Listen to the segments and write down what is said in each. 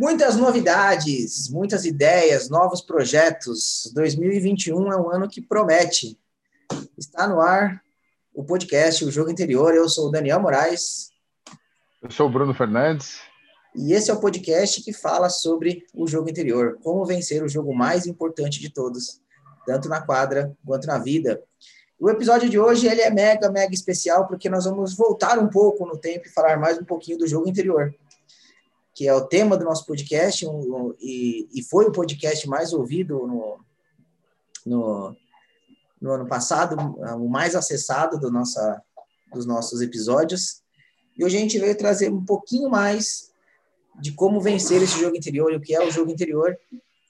Muitas novidades, muitas ideias, novos projetos. 2021 é um ano que promete. Está no ar o podcast O Jogo Interior. Eu sou o Daniel Moraes. Eu sou o Bruno Fernandes. E esse é o podcast que fala sobre o jogo interior, como vencer o jogo mais importante de todos, tanto na quadra quanto na vida. O episódio de hoje ele é mega, mega especial porque nós vamos voltar um pouco no tempo e falar mais um pouquinho do jogo interior que é o tema do nosso podcast, um, e, e, foi o podcast mais ouvido no, no, no, ano passado, o mais acessado do nossa, dos nossos episódios. E hoje a gente veio trazer um pouquinho mais de como vencer esse jogo interior, o que é o jogo interior.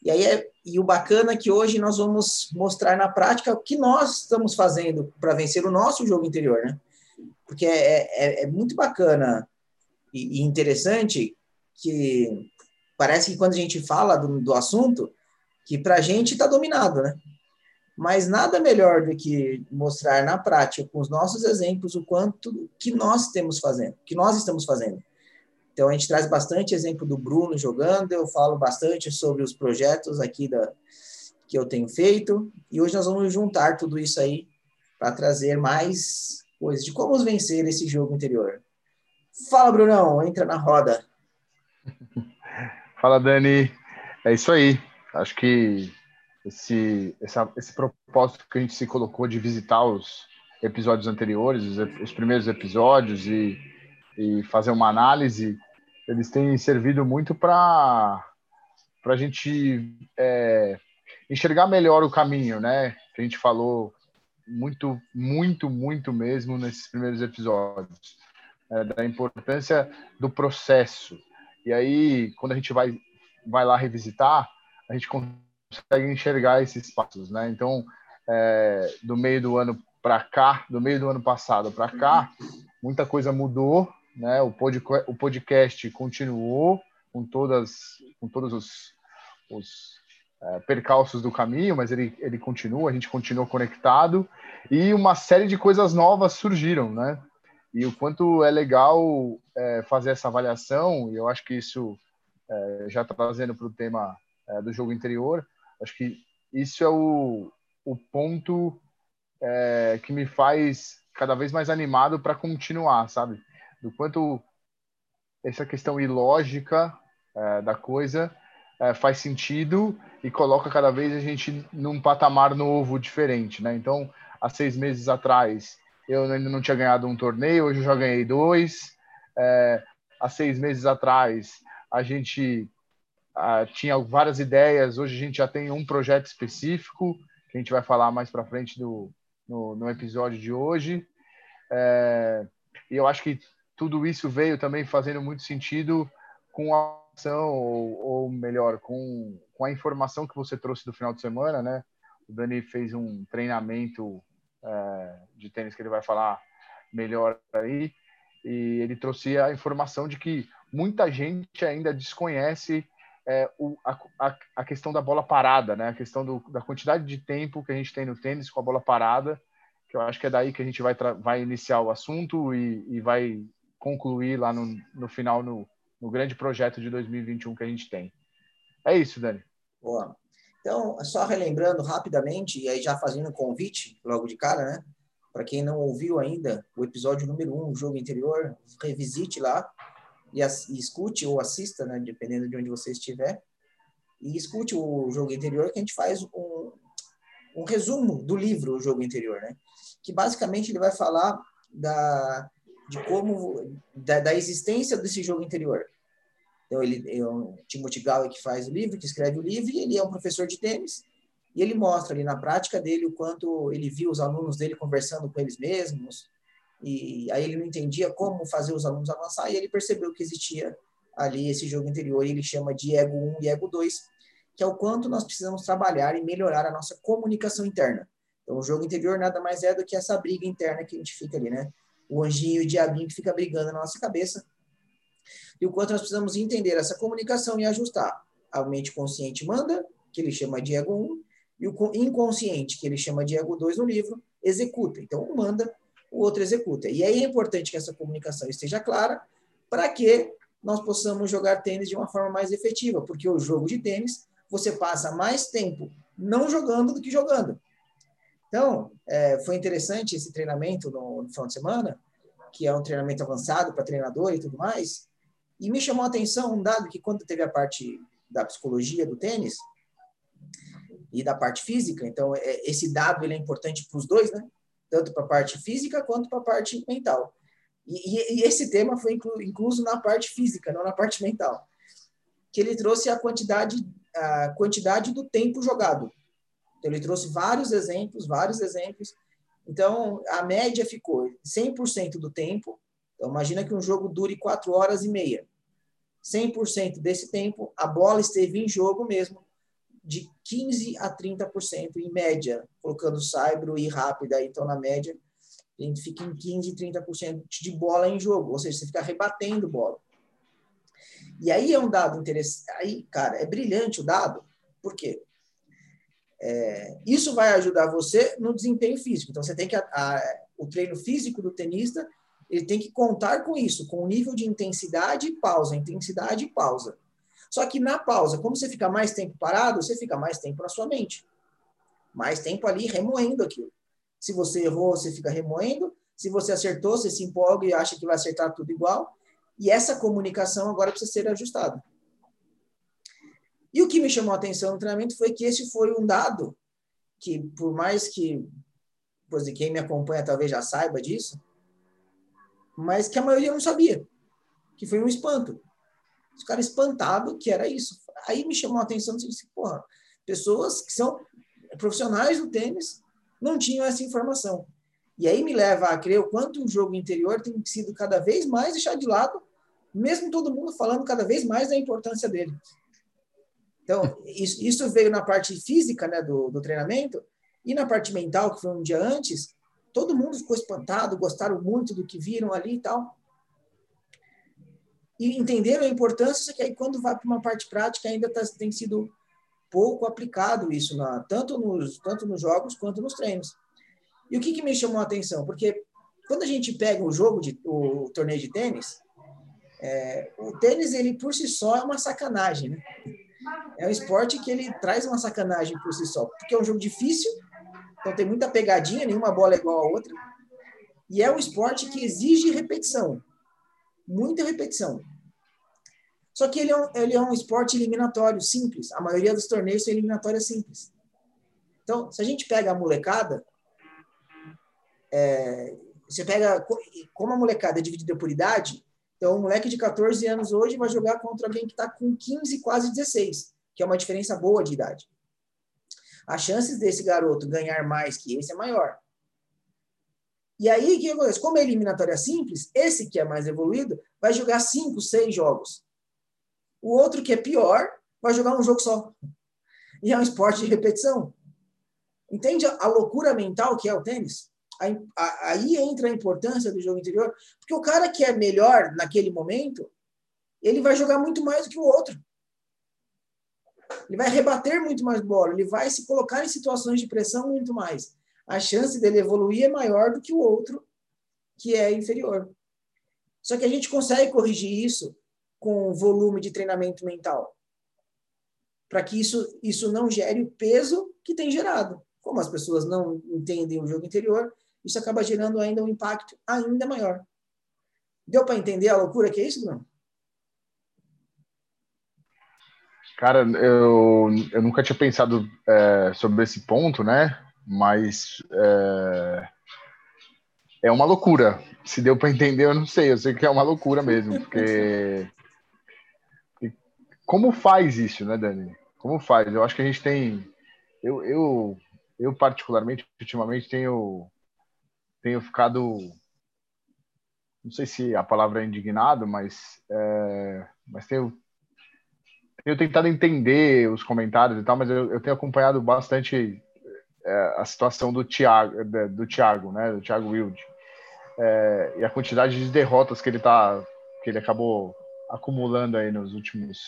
E aí é, e o bacana é que hoje nós vamos mostrar na prática o que nós estamos fazendo para vencer o nosso jogo interior, né? Porque é, é, é muito bacana e, e interessante que parece que quando a gente fala do, do assunto, que para a gente está dominado, né? Mas nada melhor do que mostrar na prática, com os nossos exemplos, o quanto que nós temos fazendo, que nós estamos fazendo. Então a gente traz bastante exemplo do Bruno jogando, eu falo bastante sobre os projetos aqui da que eu tenho feito, e hoje nós vamos juntar tudo isso aí para trazer mais coisas de como vencer esse jogo interior. Fala, Brunão, entra na roda. Fala, Dani. É isso aí. Acho que esse, essa, esse propósito que a gente se colocou de visitar os episódios anteriores, os, os primeiros episódios e, e fazer uma análise, eles têm servido muito para a gente é, enxergar melhor o caminho, né? Que a gente falou muito, muito, muito mesmo nesses primeiros episódios, é, da importância do processo, e aí, quando a gente vai, vai lá revisitar, a gente consegue enxergar esses passos, né? Então, é, do meio do ano para cá, do meio do ano passado para cá, muita coisa mudou, né? O, pod, o podcast continuou com todas, com todos os, os é, percalços do caminho, mas ele, ele continua, a gente continua conectado e uma série de coisas novas surgiram, né? E o quanto é legal é, fazer essa avaliação, e eu acho que isso, é, já trazendo para o tema é, do jogo interior, acho que isso é o, o ponto é, que me faz cada vez mais animado para continuar, sabe? Do quanto essa questão ilógica é, da coisa é, faz sentido e coloca cada vez a gente num patamar novo, diferente, né? Então, há seis meses atrás, eu ainda não tinha ganhado um torneio, hoje eu já ganhei dois. É, há seis meses atrás, a gente ah, tinha várias ideias, hoje a gente já tem um projeto específico, que a gente vai falar mais para frente do, no, no, episódio de hoje. É, e eu acho que tudo isso veio também fazendo muito sentido com a ação, ou, ou melhor, com, com a informação que você trouxe do final de semana, né? O Dani fez um treinamento é, de tênis que ele vai falar melhor aí. E ele trouxe a informação de que muita gente ainda desconhece é, o, a, a, questão da bola parada, né? A questão do, da quantidade de tempo que a gente tem no tênis com a bola parada, que eu acho que é daí que a gente vai, vai iniciar o assunto e, e vai concluir lá no, no final, no, no grande projeto de 2021 que a gente tem. É isso, Dani. Boa. Então, só relembrando rapidamente, e aí já fazendo um convite logo de cara, né? Para quem não ouviu ainda o episódio número um, o jogo interior, revisite lá e, e, escute ou assista, né? Dependendo de onde você estiver. E escute o jogo interior, que a gente faz um, um resumo do livro O Jogo Interior, né? Que basicamente ele vai falar da, de como, da, da existência desse jogo interior então, ele é o Timothy Galley que faz o livro, que escreve o livro, e ele é um professor de tênis, e ele mostra ali na prática dele o quanto ele viu os alunos dele conversando com eles mesmos, e aí ele não entendia como fazer os alunos avançar, e ele percebeu que existia ali esse jogo interior, e ele chama de ego 1 e ego 2, que é o quanto nós precisamos trabalhar e melhorar a nossa comunicação interna. Então, o jogo interior nada mais é do que essa briga interna que a gente fica ali, né? O anjinho e o diabinho que fica brigando na nossa cabeça, e o quanto nós precisamos entender essa comunicação e ajustar. A mente consciente manda, que ele chama de ego 1, e o inconsciente, que ele chama de ego 2 no livro, executa. Então, um manda, o outro executa. E aí é importante que essa comunicação esteja clara para que nós possamos jogar tênis de uma forma mais efetiva, porque o jogo de tênis você passa mais tempo não jogando do que jogando. Então, é, foi interessante esse treinamento no, no final de semana, que é um treinamento avançado para treinador e tudo mais, e me chamou a atenção um dado que quando teve a parte da psicologia do tênis e da parte física, então é, esse dado ele é importante para os dois, né? Tanto para a parte física quanto para a parte mental. E, e, e, esse tema foi inclu, incluso na parte física, não na parte mental, que ele trouxe a quantidade a quantidade do tempo jogado. Então, ele trouxe vários exemplos, vários exemplos. Então, a média ficou 100% do tempo. Então, imagina que um jogo dure 4 horas e meia. 100% desse tempo, a bola esteve em jogo mesmo, de 15% a 30% em média, colocando saibro e rápida. Então, na média, a gente fica em 15%, 30% de bola em jogo, ou seja, você fica rebatendo bola. E aí é um dado interessante. Aí, cara, é brilhante o dado. Por quê? É, isso vai ajudar você no desempenho físico. Então, você tem que. A, a, o treino físico do tenista ele tem que contar com isso, com o nível de intensidade e pausa, intensidade e pausa. Só que na pausa, como você fica mais tempo parado, você fica mais tempo na sua mente. Mais tempo ali remoendo aquilo. Se você errou, você fica remoendo. Se você acertou, você se empolga e acha que vai acertar tudo igual. E essa comunicação agora precisa ser ajustada. E o que me chamou a atenção no treinamento foi que esse foi um dado que, por mais que pois, quem me acompanha talvez já saiba disso, mas que a maioria não sabia, que foi um espanto. Os caras espantados que era isso. Aí me chamou a atenção e disse, porra, pessoas que são profissionais do tênis não tinham essa informação. E aí me leva a crer o quanto o jogo interior tem sido cada vez mais deixado de lado mesmo todo mundo falando cada vez mais da importância dele. Então, isso, isso veio na parte física né, do, do treinamento, e na parte mental, que foi um dia antes, todo mundo ficou espantado, gostaram muito do que viram ali e tal. E entenderam a importância, só que aí quando vai para uma parte prática ainda tá, tem sido pouco aplicado isso, tanto, nos, tanto nos jogos quanto nos treinos. E o que, que me chamou a atenção? Porque quando a gente pega o jogo, de, o torneio de tênis, é, o tênis, ele por si só é uma sacanagem, né? É um esporte que ele traz uma sacanagem por si só, porque é um jogo difícil, então tem muita pegadinha, nenhuma bola é igual a outra, e é um esporte que exige repetição, muita repetição. Só que ele é um, ele é um esporte eliminatório, simples. A maioria dos torneios são eliminatórios simples. Então, se a gente pega a molecada, é, você pega como a molecada é dividida por idade, então, um moleque de 14 anos hoje vai jogar contra alguém que está com 15, quase 16, que é uma diferença boa de idade. As chances desse garoto ganhar mais que esse é maior. E aí, o que acontece? Como é eliminatória simples, esse que é mais evoluído vai jogar 5, 6 jogos. O outro que é pior vai jogar um jogo só. E é um esporte de repetição. Entende a loucura mental que é o tênis? aí entra a importância do jogo interior, porque o cara que é melhor naquele momento, ele vai jogar muito mais do que o outro. Ele vai rebater muito mais bola, ele vai se colocar em situações de pressão muito mais. A chance dele evoluir é maior do que o outro que é inferior. Só que a gente consegue corrigir isso com volume de treinamento mental. Para que isso, isso não gere o peso que tem gerado. Como as pessoas não entendem o jogo interior, isso acaba gerando ainda um impacto ainda maior. Deu para entender a loucura que é isso, Bruno? Cara, eu, eu nunca tinha pensado é, sobre esse ponto, né? Mas é, é uma loucura. Se deu para entender, eu não sei. Eu sei que é uma loucura mesmo, porque como faz isso, né, Dani? Como faz? Eu acho que a gente tem, eu, eu, eu particularmente, ultimamente tenho tenho ficado, não sei se a palavra é indignado, mas, é, mas tenho, tenho tentado entender os comentários e tal, mas eu, eu tenho acompanhado bastante é, a situação do Thiago, do Thiago, né, do Thiago Wilde, é, e a quantidade de derrotas que ele tá, que ele acabou acumulando aí nos últimos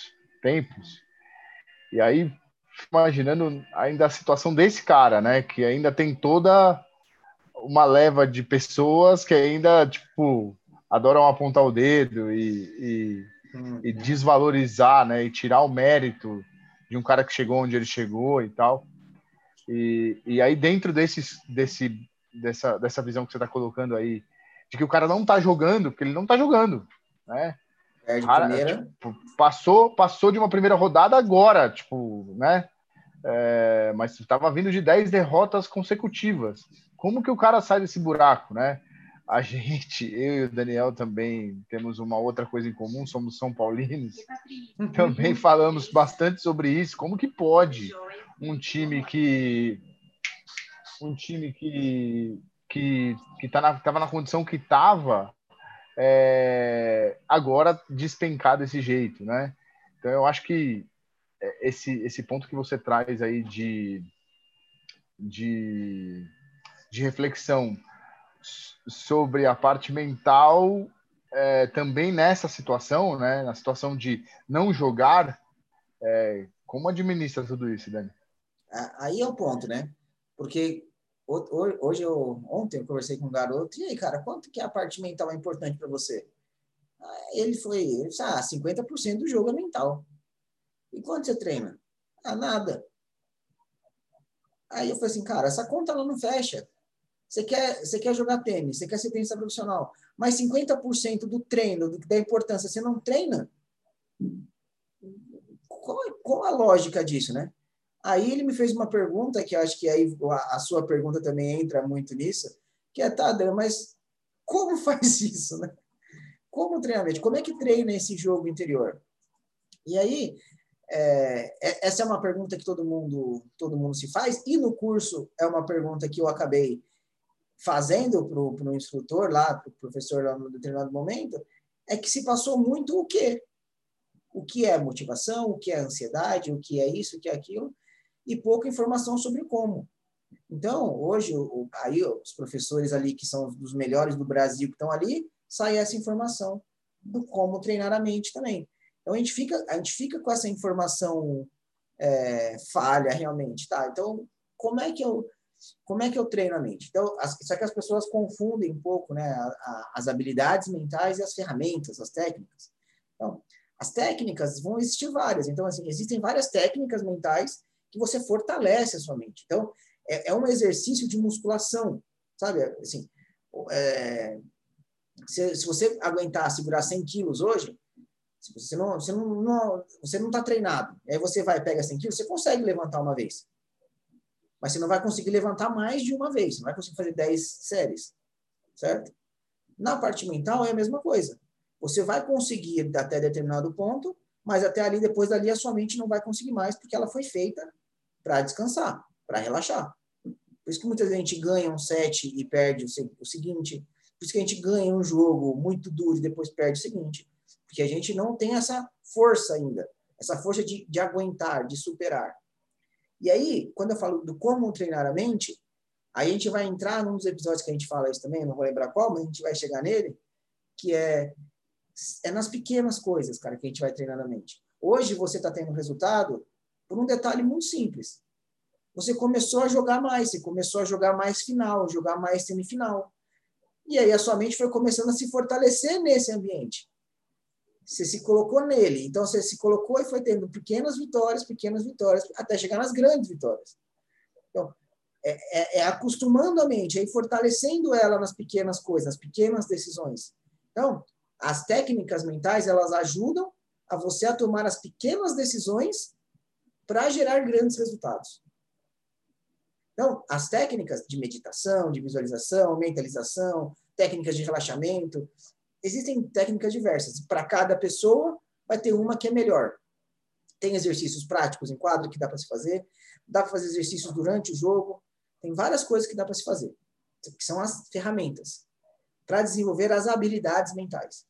tempos. E aí, imaginando ainda a situação desse cara, né, que ainda tem toda uma leva de pessoas que ainda, tipo, adoram apontar o dedo e, e, hum. e desvalorizar, né, e tirar o mérito de um cara que chegou onde ele chegou e tal. E, e aí dentro desse, desse, dessa, dessa visão que você está colocando aí, de que o cara não está jogando, porque ele não está jogando, né? Perde cara, primeira. Tipo, passou, passou de uma primeira rodada agora, tipo, né? É, mas estava vindo de 10 derrotas consecutivas. Como que o cara sai desse buraco, né? A gente, eu e o Daniel também temos uma outra coisa em comum, somos São Paulinos. Também falamos bastante sobre isso. Como que pode um time que um time que que que tá na, tava na condição que estava é, agora despencar desse jeito, né? Então eu acho que esse, esse ponto que você traz aí de, de, de reflexão sobre a parte mental é, também nessa situação, né, na situação de não jogar, é, como administra tudo isso, Dani? Aí é o ponto, né? Porque hoje eu ontem eu conversei com um garoto e aí, cara, quanto que a parte mental é importante para você? Ele foi, ele disse, ah, 50% do jogo é mental. E quanto você treina? Ah, nada. Aí eu falei assim, cara, essa conta ela não fecha. Você quer, você quer jogar tênis, você quer ser tenista profissional, mas 50% do treino, da importância, você não treina? Qual, qual a lógica disso, né? Aí ele me fez uma pergunta, que acho que aí a, a sua pergunta também entra muito nisso, que é, tá, Dan, mas como faz isso, né? Como treinamento? Como é que treina esse jogo interior? E aí, é, é, essa é uma pergunta que todo mundo, todo mundo se faz, e no curso é uma pergunta que eu acabei fazendo para o instrutor lá, para o professor lá no determinado momento, é que se passou muito o quê? O que é motivação, o que é ansiedade, o que é isso, o que é aquilo, e pouca informação sobre como. Então, hoje, o, aí os professores ali, que são dos melhores do Brasil, que estão ali, sai essa informação do como treinar a mente também. Então a gente fica, a gente fica com essa informação é, falha realmente, tá? Então como é que eu como é que eu treino a mente? Então, as, só que as pessoas confundem um pouco, né, a, a, as habilidades mentais e as ferramentas, as técnicas. Então, as técnicas vão existir várias. Então, assim, existem várias técnicas mentais que você fortalece a sua mente. Então, é, é um exercício de musculação, sabe? Assim, é, se, se, você aguentar segurar 100 quilos hoje, se você não você não, não você não está treinado, aí você vai pega 100 quilos, você consegue levantar uma vez, mas você não vai conseguir levantar mais de uma vez, não vai conseguir fazer 10 séries, certo? Na parte mental é a mesma coisa. Você vai conseguir até determinado ponto, mas até ali, depois dali, a sua mente não vai conseguir mais, porque ela foi feita para descansar, para relaxar. Por isso que muita gente ganha um set e perde o seguinte. Por isso que a gente ganha um jogo muito duro e depois perde o seguinte porque a gente não tem essa força ainda, essa força de, de aguentar, de superar. E aí, quando eu falo do como treinar a mente, a gente vai entrar num dos episódios que a gente fala isso também, não vou lembrar qual, mas a gente vai chegar nele, que é, é nas pequenas coisas, cara, que a gente vai treinar a mente. Hoje você está tendo resultado por um detalhe muito simples. Você começou a jogar mais, você começou a jogar mais final, jogar mais semifinal. E aí a sua mente foi começando a se fortalecer nesse ambiente. Você se colocou nele. Então, você se colocou e foi tendo pequenas vitórias, pequenas vitórias, até chegar nas grandes vitórias. Então, é, é, é acostumando a mente, é fortalecendo ela nas pequenas coisas, nas pequenas decisões. Então, as técnicas mentais, elas ajudam a você a tomar as pequenas decisões para gerar grandes resultados. Então, as técnicas de meditação, de visualização, mentalização, técnicas de relaxamento, existem técnicas diversas. Para cada pessoa, vai ter uma que é melhor. Tem exercícios práticos em quadro que dá para se fazer, dá para fazer exercícios durante o jogo, tem várias coisas que dá para se fazer, que são as ferramentas para desenvolver as habilidades mentais.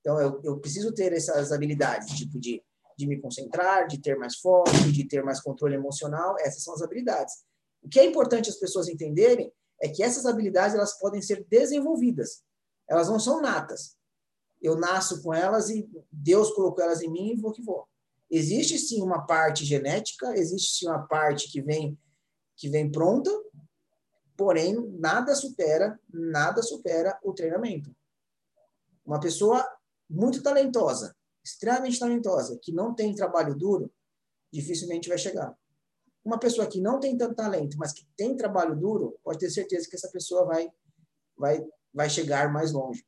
Então, eu, eu preciso ter essas habilidades, tipo de, de me concentrar, de ter mais foco, de ter mais controle emocional, essas são as habilidades. O que é importante as pessoas entenderem é que essas habilidades elas podem ser desenvolvidas. Elas não são natas. Eu nasço com elas e Deus colocou elas em mim e vou que vou. Existe sim uma parte genética, existe sim uma parte que vem que vem pronta, porém nada supera, nada supera o treinamento. Uma pessoa muito talentosa, extremamente talentosa, que não tem trabalho duro, dificilmente vai chegar. Uma pessoa que não tem tanto talento, mas que tem trabalho duro, pode ter certeza que essa pessoa vai, vai, vai chegar mais longe.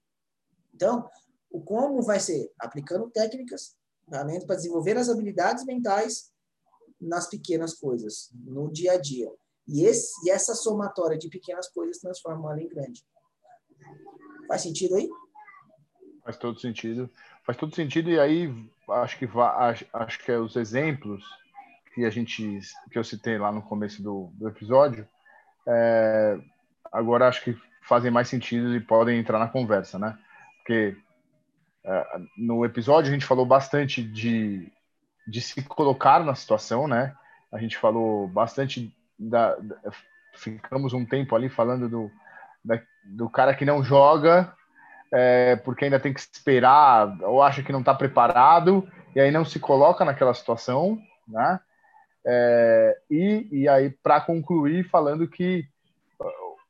Então, o como vai ser aplicando técnicas, ferramentas para desenvolver as habilidades mentais nas pequenas coisas, no dia a dia. E, esse, e essa somatória de pequenas coisas transforma ela em grande. Faz sentido aí? Faz todo sentido. Faz todo sentido e aí acho que acho, acho que é os exemplos que a gente que eu citei lá no começo do, do episódio é, agora acho que fazem mais sentido e podem entrar na conversa, né? Porque é, no episódio a gente falou bastante de, de se colocar na situação, né? A gente falou bastante da, da ficamos um tempo ali falando do, da, do cara que não joga é, porque ainda tem que esperar ou acha que não está preparado e aí não se coloca naquela situação, né? É, e, e aí, para concluir, falando que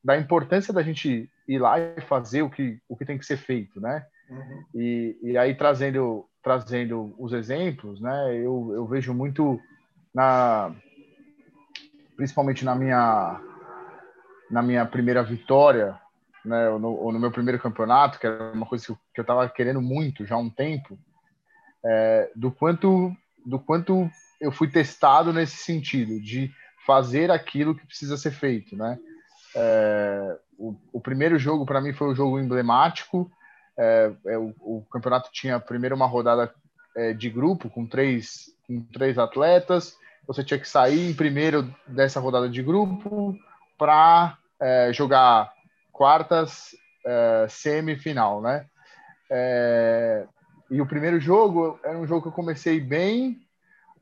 da importância da gente ir lá e fazer o que, o que tem que ser feito, né? Uhum. E, e aí, trazendo, trazendo os exemplos, né? Eu, eu vejo muito, na, principalmente na minha, na minha primeira vitória né, ou no, ou no, meu primeiro campeonato, que era uma coisa que eu estava querendo muito já há um tempo, é, do quanto do quanto eu fui testado nesse sentido de fazer aquilo que precisa ser feito, né? É, o, o, primeiro jogo para mim foi um jogo emblemático. É, é, o, o, campeonato tinha primeiro uma rodada é, de grupo com três com três atletas. Você tinha que sair em primeiro dessa rodada de grupo para é, jogar quartas, é, semifinal, né? E o primeiro jogo era um jogo que eu comecei bem,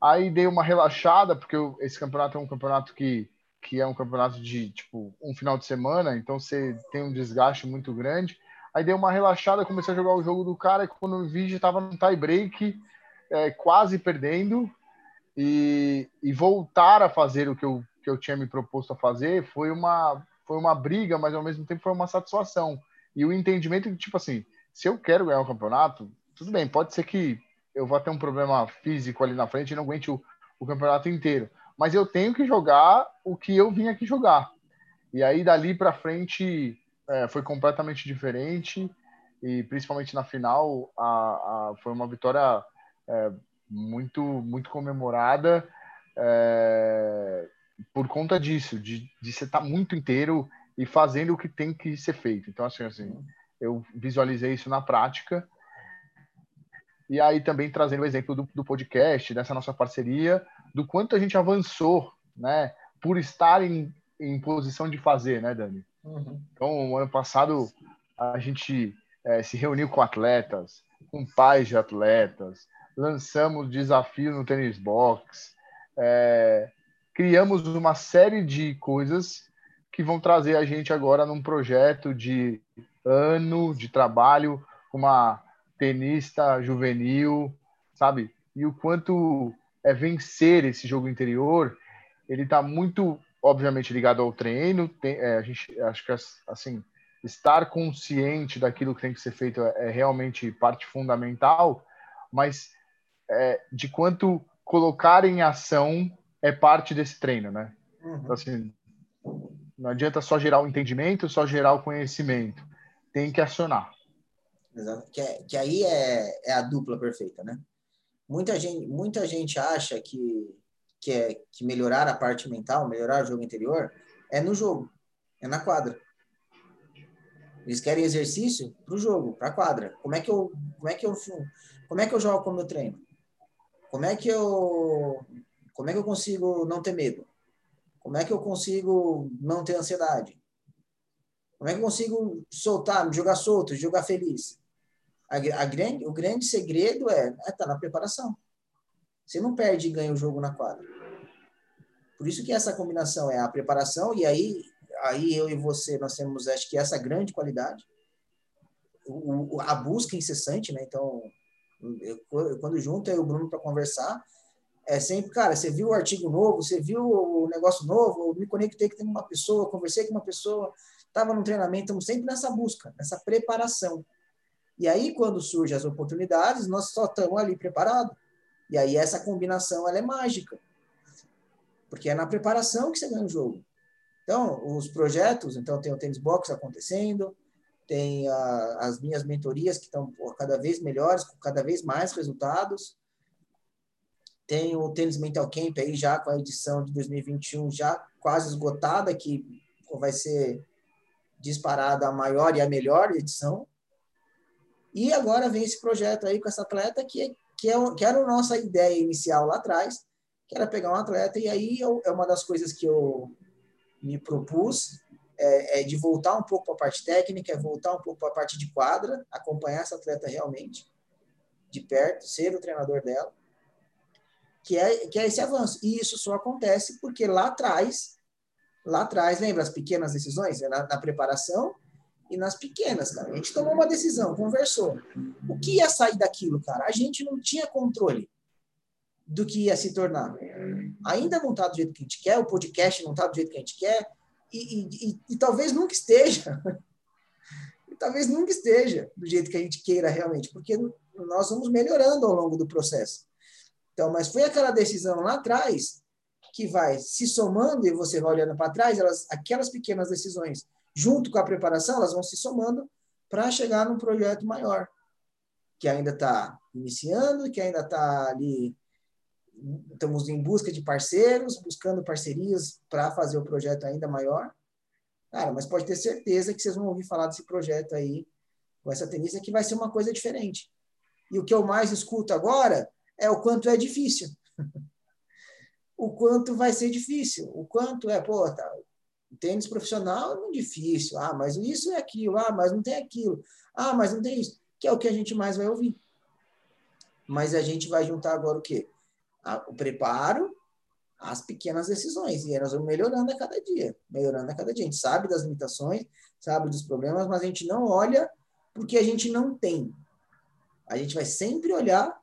aí dei uma relaxada, porque eu, esse campeonato é um campeonato que, que é um campeonato de, tipo, um final de semana, então você tem um desgaste muito grande. Aí dei uma relaxada, comecei a jogar o jogo do cara, e quando eu vi já estava no tie break, é, quase perdendo, e, e voltar a fazer o que eu, que eu tinha me proposto a fazer foi uma, foi uma briga, mas ao mesmo tempo foi uma satisfação. E o entendimento de, tipo assim, se eu quero ganhar o campeonato, tudo bem, pode ser que eu vá ter um problema físico ali na frente e não aguente o, o campeonato inteiro. Mas eu tenho que jogar o que eu vim aqui jogar. E aí, dali para frente, é, foi completamente diferente. E principalmente na final, a, a foi uma vitória é, muito, muito comemorada. É, por conta disso, de, de você estar tá muito inteiro e fazendo o que tem que ser feito. Então, assim, assim, eu visualizei isso na prática. E aí também trazendo o exemplo do, do podcast, dessa nossa parceria, do quanto a gente avançou, né? Por estar em, em posição de fazer, né, Dani? Uhum. Então, ano passado, a gente é, se reuniu com atletas, com pais de atletas, lançamos desafio no tênis box, é, criamos uma série de coisas que vão trazer a gente agora num projeto de ano de trabalho, uma tenista juvenil, sabe? E o quanto é vencer esse jogo interior, ele está muito, obviamente, ligado ao treino. Tem, é, a gente, acho que assim, estar consciente daquilo que tem que ser feito é, é realmente parte fundamental, mas é, de quanto colocar em ação é parte desse treino, né? Uhum. Então, assim, não adianta só gerar o entendimento, só gerar o conhecimento. Tem que acionar. Exato. Que, é, que aí é, é a dupla perfeita, né? Muita gente, muita gente acha que, que, é, que melhorar a parte mental, melhorar o jogo interior, é no jogo, é na quadra. Eles querem exercício para o jogo, para a quadra. Como é que eu, como é que eu, como é que eu jogo como eu treino? Como é que eu como é que eu consigo não ter medo? Como é que eu consigo não ter ansiedade? Como é que eu consigo soltar, jogar solto, jogar feliz? A, a grande, o grande segredo é estar é tá na preparação. Você não perde e ganha o jogo na quadra. Por isso que essa combinação é a preparação e aí, aí eu e você nós temos acho que essa grande qualidade, o, o, a busca incessante, né? Então, eu, quando junto e o Bruno para conversar, é sempre, cara, você viu o artigo novo, você viu o negócio novo, eu me conectei com uma pessoa, conversei com uma pessoa, estava no treinamento, estamos sempre nessa busca, nessa preparação. E aí, quando surgem as oportunidades, nós só estamos ali preparados. E aí, essa combinação ela é mágica. Porque é na preparação que você ganha o jogo. Então, os projetos, então tem o Tênis Box acontecendo, tem a, as minhas mentorias que estão cada vez melhores, com cada vez mais resultados. Tem o Tênis Mental Camp aí já com a edição de 2021 já quase esgotada, que vai ser disparada a maior e a melhor edição. E agora vem esse projeto aí com essa atleta que, que, é, que era a nossa ideia inicial lá atrás, que era pegar um atleta, e aí eu, é uma das coisas que eu me propus, é, é de voltar um pouco para a parte técnica, é voltar um pouco para a parte de quadra, acompanhar essa atleta realmente de perto, ser o treinador dela, que é, que é esse avanço. E isso só acontece porque lá atrás, lá atrás, lembra as pequenas decisões? É na, na preparação e nas pequenas, cara. A gente tomou uma decisão, conversou. O que ia sair daquilo, cara? A gente não tinha controle do que ia se tornar. Ainda não está do jeito que a gente quer, o podcast não está do jeito que a gente quer, e, e, e, e talvez nunca esteja. talvez nunca esteja do jeito que a gente queira realmente, porque nós vamos melhorando ao longo do processo. Então, mas foi aquela decisão lá atrás que vai se somando e você vai olhando para trás, elas, aquelas pequenas decisões, junto com a preparação, elas vão se somando para chegar num projeto maior, que ainda está iniciando, que ainda está ali estamos em busca de parceiros, buscando parcerias para fazer o projeto ainda maior. Cara, mas pode ter certeza que vocês vão ouvir falar desse projeto aí, com essa tenista, que vai ser uma coisa diferente. E o que eu mais escuto agora é o quanto é difícil. o quanto vai ser difícil. O quanto é, pô, tá, tênis profissional é muito difícil. Ah, mas isso é aquilo. Ah, mas não tem aquilo. Ah, mas não tem isso. Que é o que a gente mais vai ouvir. Mas a gente vai juntar agora o quê? o preparo, as pequenas decisões. E nós vamos melhorando a cada dia, melhorando a cada dia. A gente sabe das limitações, sabe dos problemas, mas a gente não olha porque a gente não tem. A gente vai sempre olhar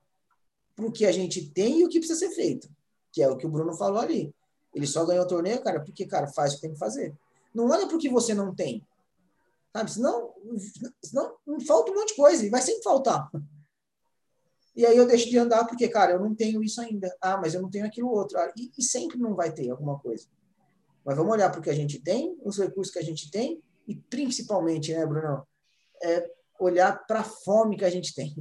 para o que a gente tem e o que precisa ser feito, que é o que o Bruno falou ali. Ele só ganhou o torneio, cara, porque, cara, faz o que tem que fazer. Não olha o que você não tem. Sabe? Senão, senão falta um monte de coisa e vai sempre faltar. E aí eu deixo de andar porque, cara, eu não tenho isso ainda. Ah, mas eu não tenho aquilo outro. Ah, e, e sempre não vai ter alguma coisa. Mas vamos olhar o que a gente tem, os recursos que a gente tem e principalmente, né, Bruno, é olhar para a fome que a gente tem.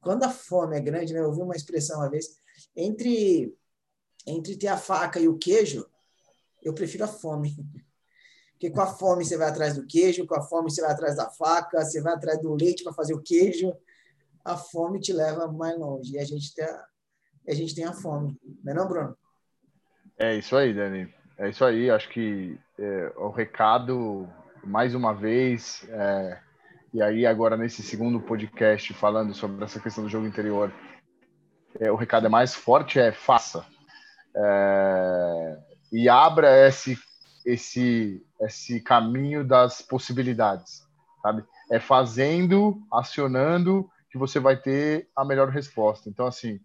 Quando a fome é grande, né, eu ouvi uma expressão uma vez, entre entre ter a faca e o queijo, eu prefiro a fome. Porque com a fome você vai atrás do queijo, com a fome você vai atrás da faca, você vai atrás do leite para fazer o queijo, a fome te leva mais longe. E a gente tem a, a, gente tem a fome. Não é não, Bruno? É isso aí, Dani. É isso aí. Acho que é, o recado, mais uma vez, é, e aí agora nesse segundo podcast falando sobre essa questão do jogo interior, é, o recado é mais forte, é faça. É, e abra esse, esse, esse caminho das possibilidades, sabe? É fazendo, acionando que você vai ter a melhor resposta. Então, assim,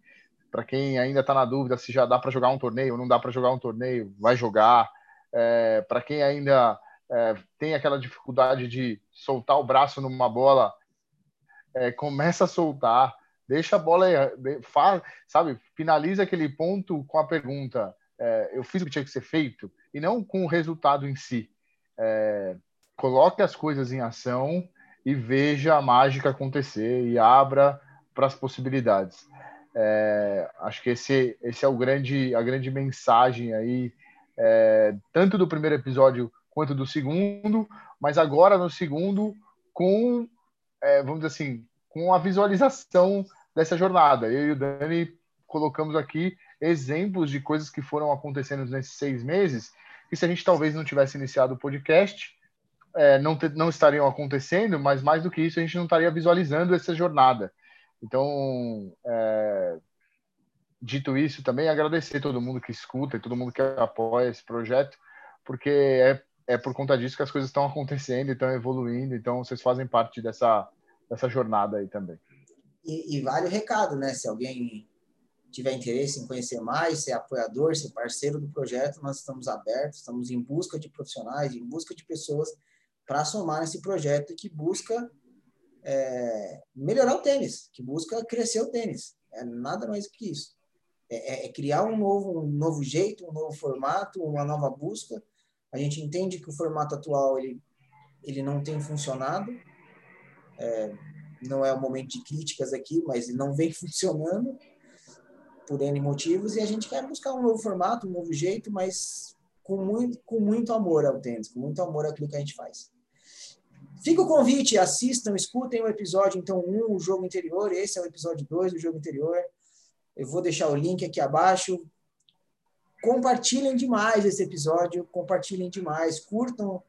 para quem ainda está na dúvida se já dá para jogar um torneio ou não dá para jogar um torneio, vai jogar. É, para quem ainda é, tem aquela dificuldade de soltar o braço numa bola, é, começa a soltar, deixa a bola, faz, sabe, finaliza aquele ponto com a pergunta: é, eu fiz o que tinha que ser feito e não com o resultado em si. É, coloque as coisas em ação e veja a mágica acontecer e abra para as possibilidades. É, acho que esse, esse é o grande, a grande mensagem aí, é, tanto do primeiro episódio quanto do segundo, mas agora no segundo com, é, vamos dizer assim, com a visualização dessa jornada. Eu e o Dani colocamos aqui exemplos de coisas que foram acontecendo nesses seis meses, que se a gente talvez não tivesse iniciado o podcast, é, não, te, não estariam acontecendo, mas mais do que isso, a gente não estaria visualizando essa jornada. Então, é, dito isso, também agradecer todo mundo que escuta e todo mundo que apoia esse projeto, porque é, é por conta disso que as coisas estão acontecendo e estão evoluindo, então vocês fazem parte dessa, dessa jornada aí também. E, e vale o recado, né? Se alguém tiver interesse em conhecer mais, ser apoiador, ser parceiro do projeto, nós estamos abertos, estamos em busca de profissionais, em busca de pessoas para somar nesse projeto que busca é, melhorar o tênis, que busca crescer o tênis. É nada mais que isso. É, é, é, criar um novo, um novo jeito, um novo formato, uma nova busca. A gente entende que o formato atual ele, ele não tem funcionado. É, não é o momento de críticas aqui, mas não vem funcionando por N motivos e a gente quer buscar um novo formato, um novo jeito, mas com muito, com muito amor ao tênis, com muito amor àquilo que a gente faz. Fica o convite, assistam, escutem o episódio, então, um, o jogo interior, esse é o episódio 2 do jogo interior. Eu vou deixar o link aqui abaixo. Compartilhem demais esse episódio, compartilhem demais, curtam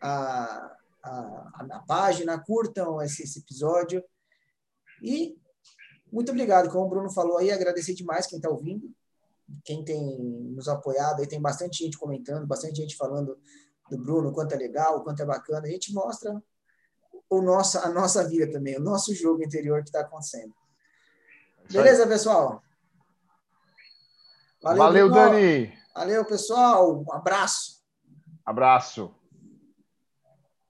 a, a, a página, curtam esse, esse episódio. E muito obrigado, como o Bruno falou aí, agradecer demais quem está ouvindo, quem tem nos apoiado, aí tem bastante gente comentando, bastante gente falando do Bruno, quanto é legal, quanto é bacana. A gente mostra o nosso, a nossa vida também, o nosso jogo interior que está acontecendo. Beleza, pessoal? Valeu, Valeu Dani. Valeu, pessoal. Um abraço. Abraço.